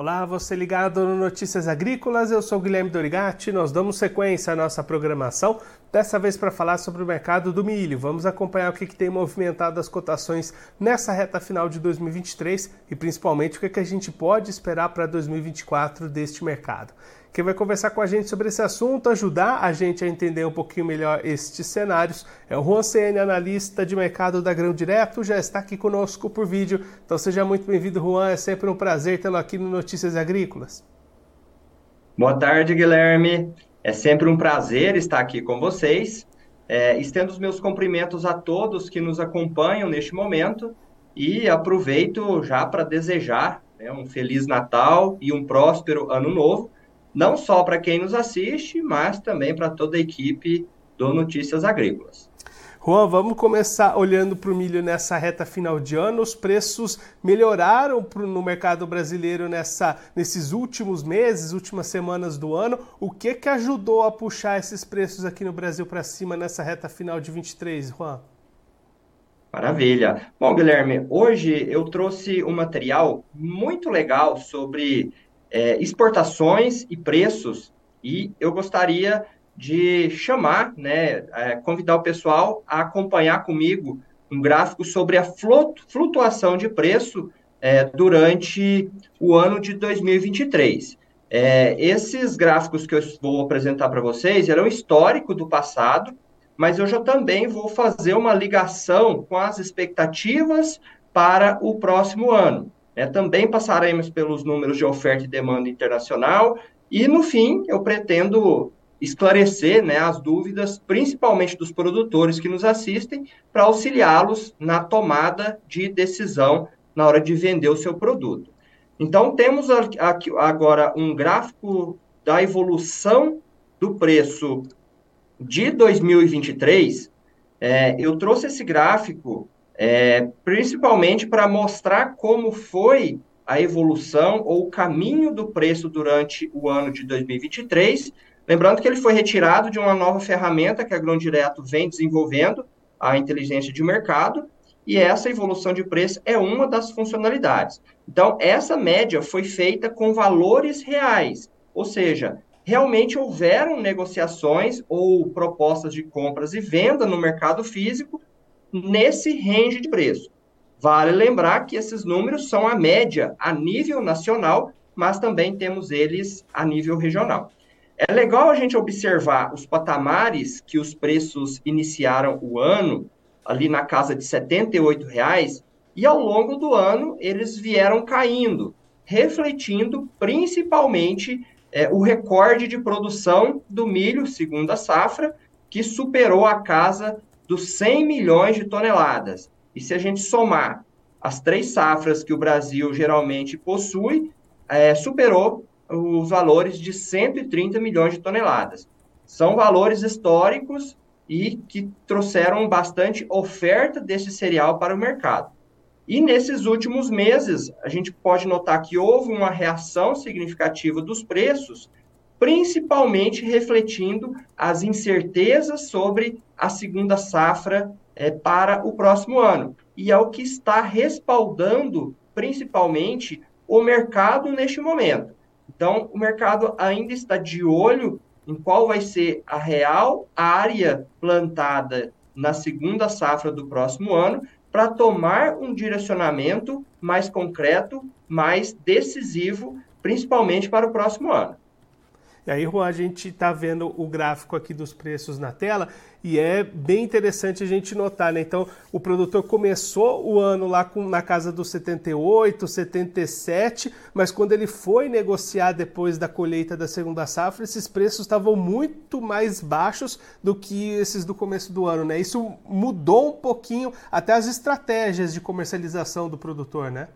Olá, você ligado no Notícias Agrícolas, eu sou Guilherme Dorigatti. Nós damos sequência à nossa programação, dessa vez para falar sobre o mercado do milho. Vamos acompanhar o que, que tem movimentado as cotações nessa reta final de 2023 e principalmente o que, que a gente pode esperar para 2024 deste mercado. Quem vai conversar com a gente sobre esse assunto, ajudar a gente a entender um pouquinho melhor estes cenários, é o Juan CN, analista de mercado da Grão Direto, já está aqui conosco por vídeo. Então seja muito bem-vindo, Juan. É sempre um prazer tê-lo aqui no Notícias Agrícolas. Boa tarde, Guilherme. É sempre um prazer estar aqui com vocês. É, estendo os meus cumprimentos a todos que nos acompanham neste momento e aproveito já para desejar né, um Feliz Natal e um próspero Ano Novo não só para quem nos assiste, mas também para toda a equipe do Notícias Agrícolas. Juan, vamos começar olhando para o milho nessa reta final de ano. Os preços melhoraram pro, no mercado brasileiro nessa, nesses últimos meses, últimas semanas do ano. O que, que ajudou a puxar esses preços aqui no Brasil para cima nessa reta final de 23, Juan? Maravilha. Bom, Guilherme, hoje eu trouxe um material muito legal sobre é, exportações e preços, e eu gostaria de chamar, né, é, convidar o pessoal a acompanhar comigo um gráfico sobre a flutuação de preço é, durante o ano de 2023. É, esses gráficos que eu vou apresentar para vocês eram histórico do passado, mas eu já também vou fazer uma ligação com as expectativas para o próximo ano. É, também passaremos pelos números de oferta e demanda internacional e, no fim, eu pretendo esclarecer né, as dúvidas, principalmente dos produtores que nos assistem, para auxiliá-los na tomada de decisão na hora de vender o seu produto. Então, temos aqui agora um gráfico da evolução do preço de 2023. É, eu trouxe esse gráfico é, principalmente para mostrar como foi a evolução ou o caminho do preço durante o ano de 2023. Lembrando que ele foi retirado de uma nova ferramenta que a Grão Direto vem desenvolvendo, a inteligência de mercado, e essa evolução de preço é uma das funcionalidades. Então, essa média foi feita com valores reais, ou seja, realmente houveram negociações ou propostas de compras e venda no mercado físico nesse range de preço. Vale lembrar que esses números são a média a nível nacional, mas também temos eles a nível regional. É legal a gente observar os patamares que os preços iniciaram o ano, ali na casa de R$ reais, e ao longo do ano eles vieram caindo, refletindo principalmente é, o recorde de produção do milho, segundo a safra, que superou a casa dos 100 milhões de toneladas. E se a gente somar as três safras que o Brasil geralmente possui, é, superou os valores de 130 milhões de toneladas. São valores históricos e que trouxeram bastante oferta desse cereal para o mercado. E nesses últimos meses, a gente pode notar que houve uma reação significativa dos preços, principalmente refletindo as incertezas sobre a segunda safra é, para o próximo ano. E é o que está respaldando, principalmente, o mercado neste momento. Então, o mercado ainda está de olho em qual vai ser a real área plantada na segunda safra do próximo ano, para tomar um direcionamento mais concreto, mais decisivo, principalmente para o próximo ano. E aí, Juan, a gente está vendo o gráfico aqui dos preços na tela e é bem interessante a gente notar, né? Então, o produtor começou o ano lá com, na casa dos 78, 77, mas quando ele foi negociar depois da colheita da segunda safra, esses preços estavam muito mais baixos do que esses do começo do ano, né? Isso mudou um pouquinho até as estratégias de comercialização do produtor, né?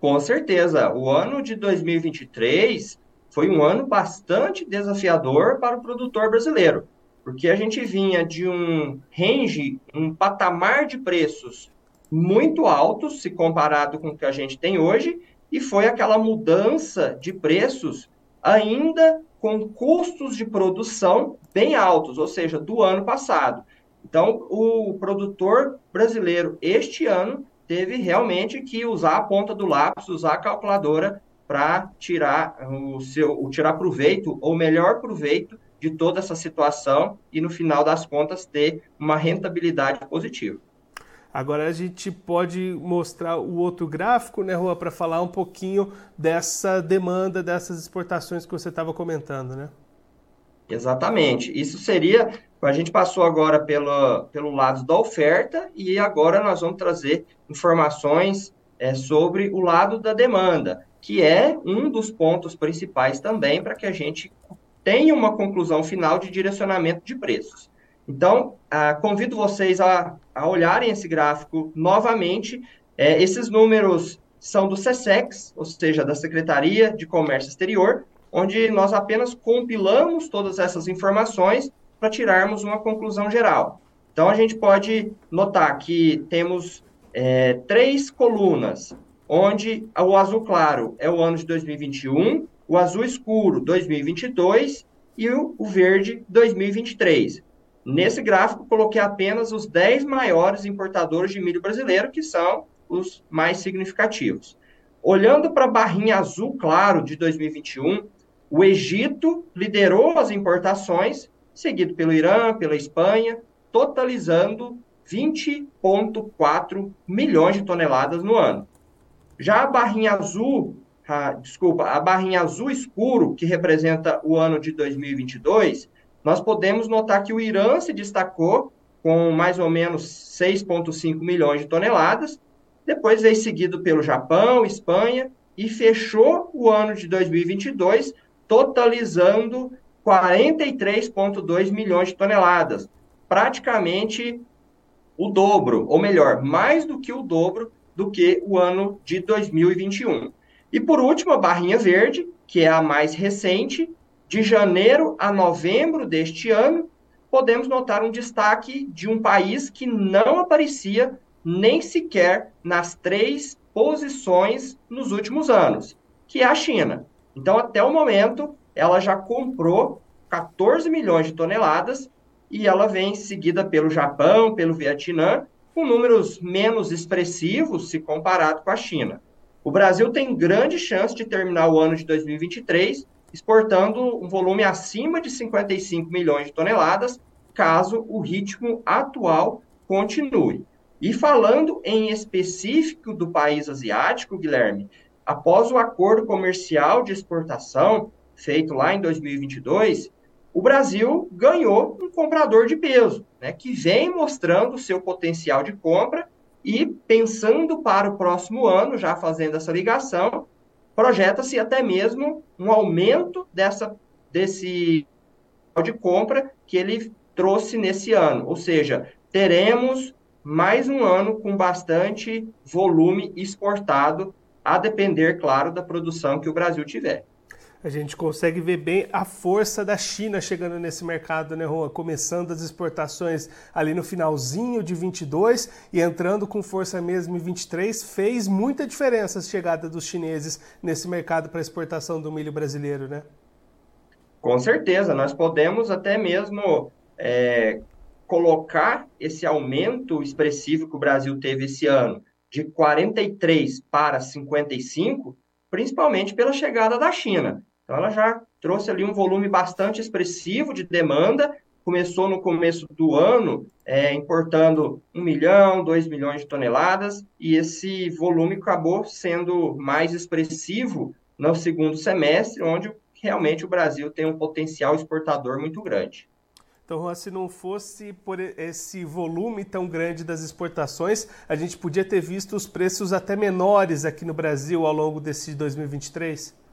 Com certeza. O ano de 2023 foi um ano bastante desafiador para o produtor brasileiro, porque a gente vinha de um range, um patamar de preços muito altos se comparado com o que a gente tem hoje, e foi aquela mudança de preços ainda com custos de produção bem altos, ou seja, do ano passado. Então, o produtor brasileiro este ano teve realmente que usar a ponta do lápis, usar a calculadora para tirar o seu, o tirar proveito ou melhor proveito de toda essa situação e no final das contas ter uma rentabilidade positiva. Agora a gente pode mostrar o outro gráfico, né, Rua, para falar um pouquinho dessa demanda, dessas exportações que você estava comentando, né? Exatamente. Isso seria. A gente passou agora pelo, pelo lado da oferta e agora nós vamos trazer informações é, sobre o lado da demanda, que é um dos pontos principais também para que a gente tenha uma conclusão final de direcionamento de preços. Então, ah, convido vocês a, a olharem esse gráfico novamente. É, esses números são do SESEX, ou seja, da Secretaria de Comércio Exterior, onde nós apenas compilamos todas essas informações para tirarmos uma conclusão geral. Então, a gente pode notar que temos é, três colunas, onde o azul claro é o ano de 2021, o azul escuro 2022 e o, verde 2023. Nesse gráfico, coloquei apenas os 10 maiores importadores de milho brasileiro, que são os mais significativos. Olhando para a barrinha azul claro de 2021, o Egito liderou as importações, seguido pelo Irã, pela Espanha, totalizando 20,4 milhões de toneladas no ano. Já a barrinha azul, a, desculpa, a barrinha azul escuro, que representa o ano de 2022, nós podemos notar que o Irã se destacou com mais ou menos 6,5 milhões de toneladas, depois veio seguido pelo Japão, Espanha, e fechou o ano de 2022 totalizando 43,2 milhões de toneladas, praticamente o dobro, ou melhor, mais do que o dobro do que o ano de 2021. E por último, a barrinha verde, que é a mais recente, de janeiro a novembro deste ano, podemos notar um destaque de um país que não aparecia nem sequer nas três posições nos últimos anos, que é a China. Então, até o momento, ela já comprou 14 milhões de toneladas e ela vem seguida pelo Japão, pelo Vietnã, com números menos expressivos se comparado com a China. O Brasil tem grande chance de terminar o ano de 2023 exportando um volume acima de 55 milhões de toneladas, caso o ritmo atual continue. E falando em específico do país asiático, Guilherme, após o acordo comercial de exportação feito lá em 2022, o Brasil ganhou um comprador de peso, né, que vem mostrando seu potencial de compra e pensando para o próximo ano, já fazendo essa ligação, projeta-se até mesmo um aumento dessa desse de compra que ele trouxe nesse ano, ou seja, teremos mais um ano com bastante volume exportado a depender, claro, da produção que o Brasil tiver. A gente consegue ver bem a força da China chegando nesse mercado, né, Juan? Começando as exportações ali no finalzinho de 22 e entrando com força mesmo em 23, fez muita diferença a chegada dos chineses nesse mercado para exportação do milho brasileiro, né? Com certeza, nós podemos até mesmo é, colocar esse aumento expressivo que o Brasil teve esse ano de 43 para 55, principalmente pela chegada da China. Então, ela já trouxe ali um volume bastante expressivo de demanda. Começou no começo do ano é, importando um milhão, dois milhões de toneladas, e esse volume acabou sendo mais expressivo no segundo semestre, onde realmente o Brasil tem um potencial exportador muito grande. Então, se não fosse por esse volume tão grande das exportações, a gente podia ter visto os preços até menores aqui no Brasil ao longo desse 2023?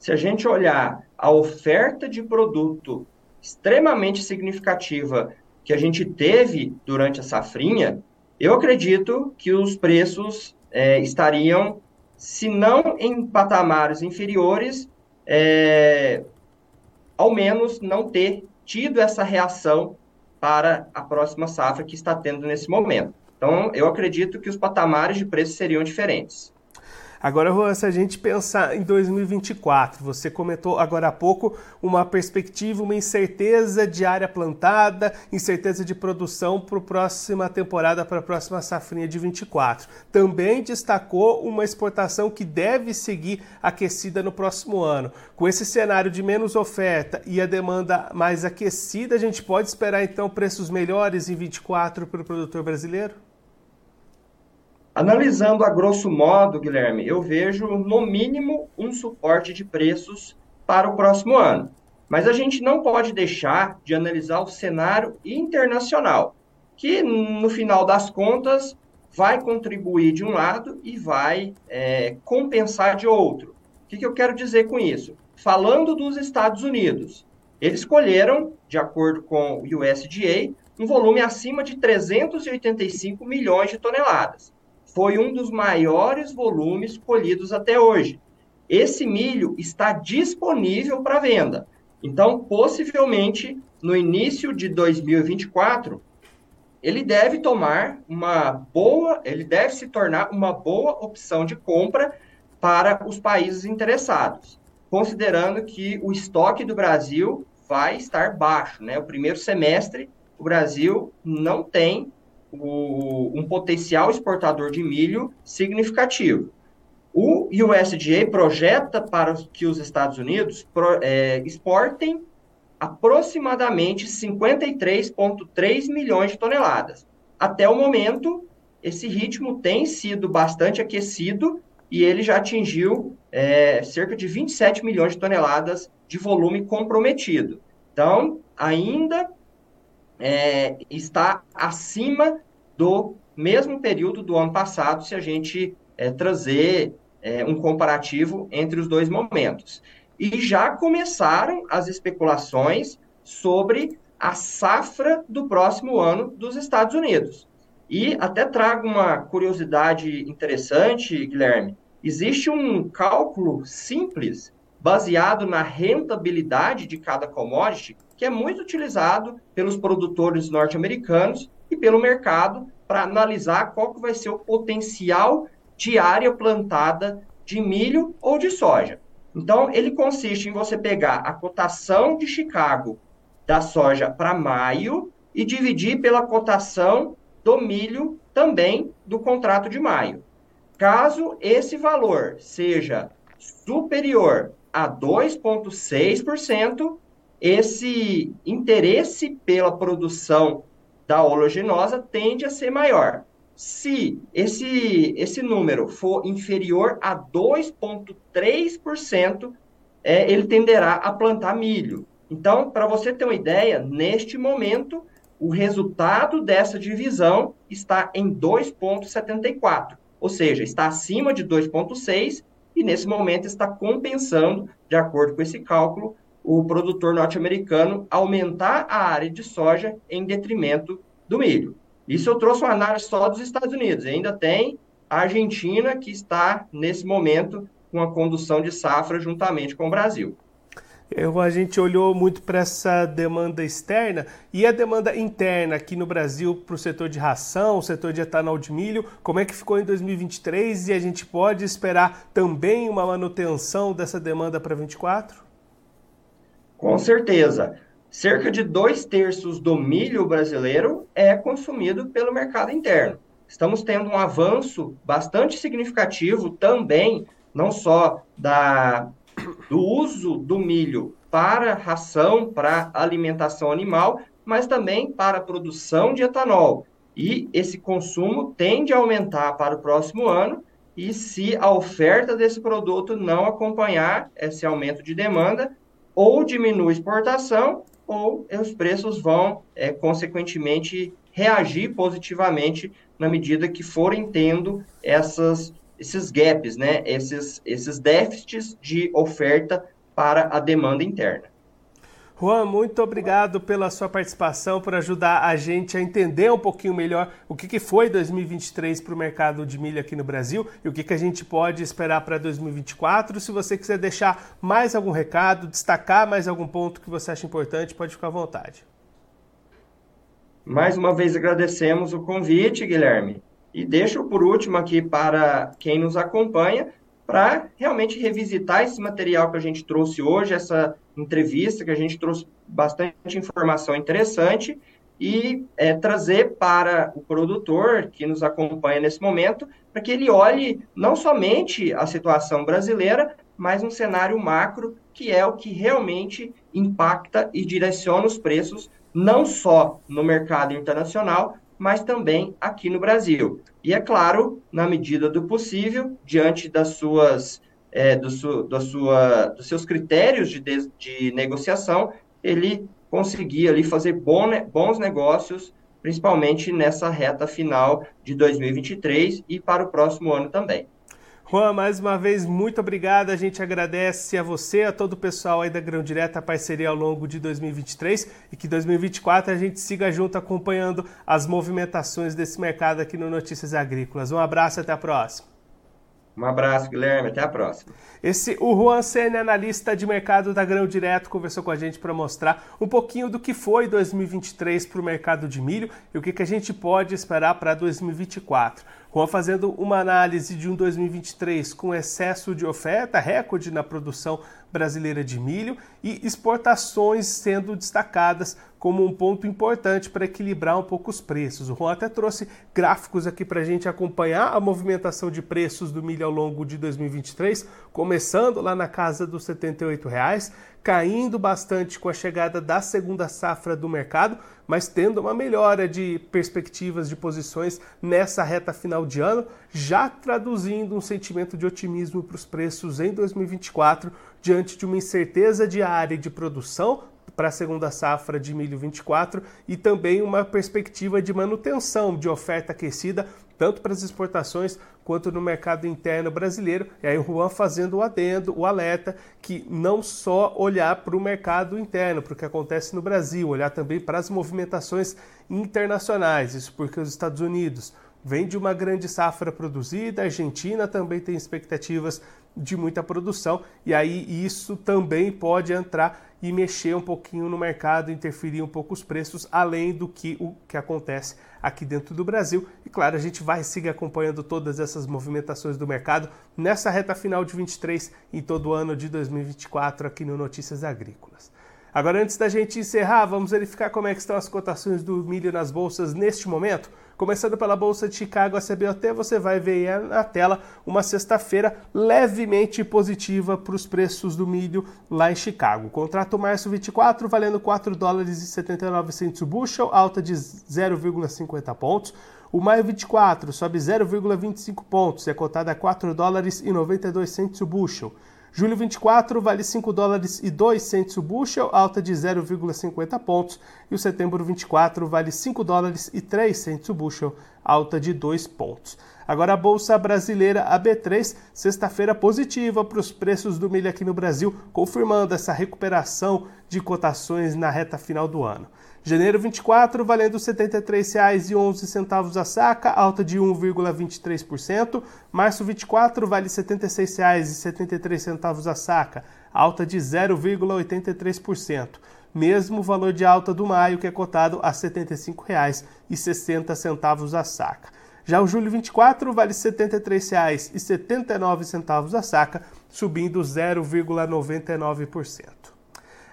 Se a gente olhar a oferta de produto extremamente significativa que a gente teve durante a safrinha, eu acredito que os preços é, estariam, se não em patamares inferiores, é, ao menos não ter tido essa reação para a próxima safra que está tendo nesse momento. Então, eu acredito que os patamares de preço seriam diferentes. Agora, Juan, se a gente pensar em 2024, você comentou agora há pouco uma perspectiva, uma incerteza de área plantada, incerteza de produção para a próxima temporada, para a próxima safrinha de 24. Também destacou uma exportação que deve seguir aquecida no próximo ano. Com esse cenário de menos oferta e a demanda mais aquecida, a gente pode esperar então preços melhores em 24 para o produtor brasileiro? Analisando a grosso modo, Guilherme, eu vejo no mínimo um suporte de preços para o próximo ano. Mas a gente não pode deixar de analisar o cenário internacional, que no final das contas vai contribuir de um lado e vai é, compensar de outro. O que, que eu quero dizer com isso? Falando dos Estados Unidos, eles escolheram, de acordo com o USDA, um volume acima de 385 milhões de toneladas foi um dos maiores volumes colhidos até hoje. Esse milho está disponível para venda. Então, possivelmente, no início de 2024, ele deve tomar uma boa, ele deve se tornar uma boa opção de compra para os países interessados, considerando que o estoque do Brasil vai estar baixo, né? O primeiro semestre, o Brasil não tem o, um potencial exportador de milho significativo. O USDA projeta para que os Estados Unidos pro, é, exportem aproximadamente 53,3 milhões de toneladas. Até o momento, esse ritmo tem sido bastante aquecido e ele já atingiu é, cerca de 27 milhões de toneladas de volume comprometido. Então, ainda é, está acima do mesmo período do ano passado, se a gente é, trazer é, um comparativo entre os dois momentos. E já começaram as especulações sobre a safra do próximo ano dos Estados Unidos. E até trago uma curiosidade interessante, Guilherme. Existe um cálculo simples baseado na rentabilidade de cada commodity que é muito utilizado pelos produtores norte-americanos e pelo mercado para analisar qual que vai ser o potencial de área plantada de milho ou de soja. Então, ele consiste em você pegar a cotação de Chicago da soja para maio e dividir pela cotação do milho também do contrato de maio. Caso esse valor seja superior a 2,6%, esse interesse pela produção da oleaginosa tende a ser maior. Se esse, esse número for inferior a 2,3%, é, ele tenderá a plantar milho. Então, para você ter uma ideia, neste momento, o resultado dessa divisão está em 2,74, ou seja, está acima de 2,6 e nesse momento está compensando, de acordo com esse cálculo, o produtor norte-americano aumentar a área de soja em detrimento do milho. Isso eu trouxe uma análise só dos Estados Unidos. Ainda tem a Argentina, que está, nesse momento, com a condução de safra juntamente com o Brasil. Eu, a gente olhou muito para essa demanda externa e a demanda interna aqui no Brasil para o setor de ração, o setor de etanol de milho, como é que ficou em 2023 e a gente pode esperar também uma manutenção dessa demanda para 2024? Com certeza. Cerca de dois terços do milho brasileiro é consumido pelo mercado interno. Estamos tendo um avanço bastante significativo também, não só da, do uso do milho para ração, para alimentação animal, mas também para a produção de etanol. E esse consumo tende a aumentar para o próximo ano, e se a oferta desse produto não acompanhar esse aumento de demanda, ou diminui exportação, ou os preços vão, é, consequentemente, reagir positivamente na medida que forem tendo essas, esses gaps, né? esses, esses déficits de oferta para a demanda interna. Juan, muito obrigado pela sua participação, por ajudar a gente a entender um pouquinho melhor o que, foi 2023 para o mercado de milho aqui no Brasil e o que, que a gente pode esperar para 2024. Se você quiser deixar mais algum recado, destacar mais algum ponto que você acha importante, pode ficar à vontade. Mais uma vez agradecemos o convite, Guilherme. E deixo por último aqui para quem nos acompanha para realmente revisitar esse material que a gente trouxe hoje, essa entrevista que a gente trouxe bastante informação interessante e é, trazer para o produtor que nos acompanha nesse momento, para que ele olhe não somente a situação brasileira, mas um cenário macro, que é o que realmente impacta e direciona os preços, não só no mercado internacional, mas também aqui no Brasil. E é claro, na medida do possível, diante das suas, é, do su, da sua, dos seus critérios de, de, de negociação, ele conseguir ali fazer bons negócios, principalmente nessa reta final de 2023 e para o próximo ano também. Juan, mais uma vez, muito obrigado. A gente agradece a você, a todo o pessoal aí da Grão Direta, a parceria ao longo de 2023 e que 2024 a gente siga junto acompanhando as movimentações desse mercado aqui no Notícias Agrícolas. Um abraço e até a próxima. Um abraço, Guilherme. Até a próxima. Esse, o Juan Sene, analista de mercado da Grão Direto, conversou com a gente para mostrar um pouquinho do que foi 2023 para o mercado de milho e o que, que a gente pode esperar para 2024. Fazendo uma análise de um 2023 com excesso de oferta, recorde na produção brasileira de milho e exportações sendo destacadas como um ponto importante para equilibrar um pouco os preços. O Juan até trouxe gráficos aqui para a gente acompanhar a movimentação de preços do milho ao longo de 2023, começando lá na casa dos 78 reais, caindo bastante com a chegada da segunda safra do mercado, mas tendo uma melhora de perspectivas de posições nessa reta final de ano, já traduzindo um sentimento de otimismo para os preços em 2024 diante de uma incerteza diária de produção para a segunda safra de milho 24 e também uma perspectiva de manutenção de oferta aquecida tanto para as exportações quanto no mercado interno brasileiro. E aí o Juan fazendo o adendo, o alerta, que não só olhar para o mercado interno, para o que acontece no Brasil, olhar também para as movimentações internacionais. Isso porque os Estados Unidos vem de uma grande safra produzida, a Argentina também tem expectativas de muita produção, e aí isso também pode entrar e mexer um pouquinho no mercado, interferir um pouco os preços, além do que o que acontece aqui dentro do Brasil. E claro, a gente vai seguir acompanhando todas essas movimentações do mercado nessa reta final de 23 e todo o ano de 2024 aqui no Notícias Agrícolas. Agora, antes da gente encerrar, vamos verificar como é que estão as cotações do milho nas bolsas neste momento. Começando pela Bolsa de Chicago, a CBOT, você vai ver na tela uma sexta-feira levemente positiva para os preços do milho lá em Chicago. Contrato março 24 valendo 4 dólares e 79 centos o bushel, alta de 0,50 pontos. O maio 24 sobe 0,25 pontos, é cotado a 4 dólares e 92 centos o bushel. Julho 24 vale 5 dólares e 2 centos o bushel, alta de 0,50 pontos, e o setembro 24 vale 5 dólares e 3 centos o bushel, alta de 2 pontos. Agora a bolsa brasileira AB3, sexta-feira positiva para os preços do milho aqui no Brasil, confirmando essa recuperação de cotações na reta final do ano. Janeiro 24, valendo R$ 73,11 a saca, alta de 1,23%. Março 24, vale R$ 76,73 a saca, alta de 0,83%. Mesmo valor de alta do maio, que é cotado a R$ 75,60 a saca. Já o julho 24 vale R$ 73,79 a saca, subindo 0,99%.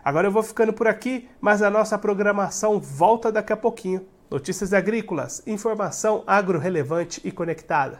Agora eu vou ficando por aqui, mas a nossa programação volta daqui a pouquinho. Notícias agrícolas, informação agro relevante e conectada.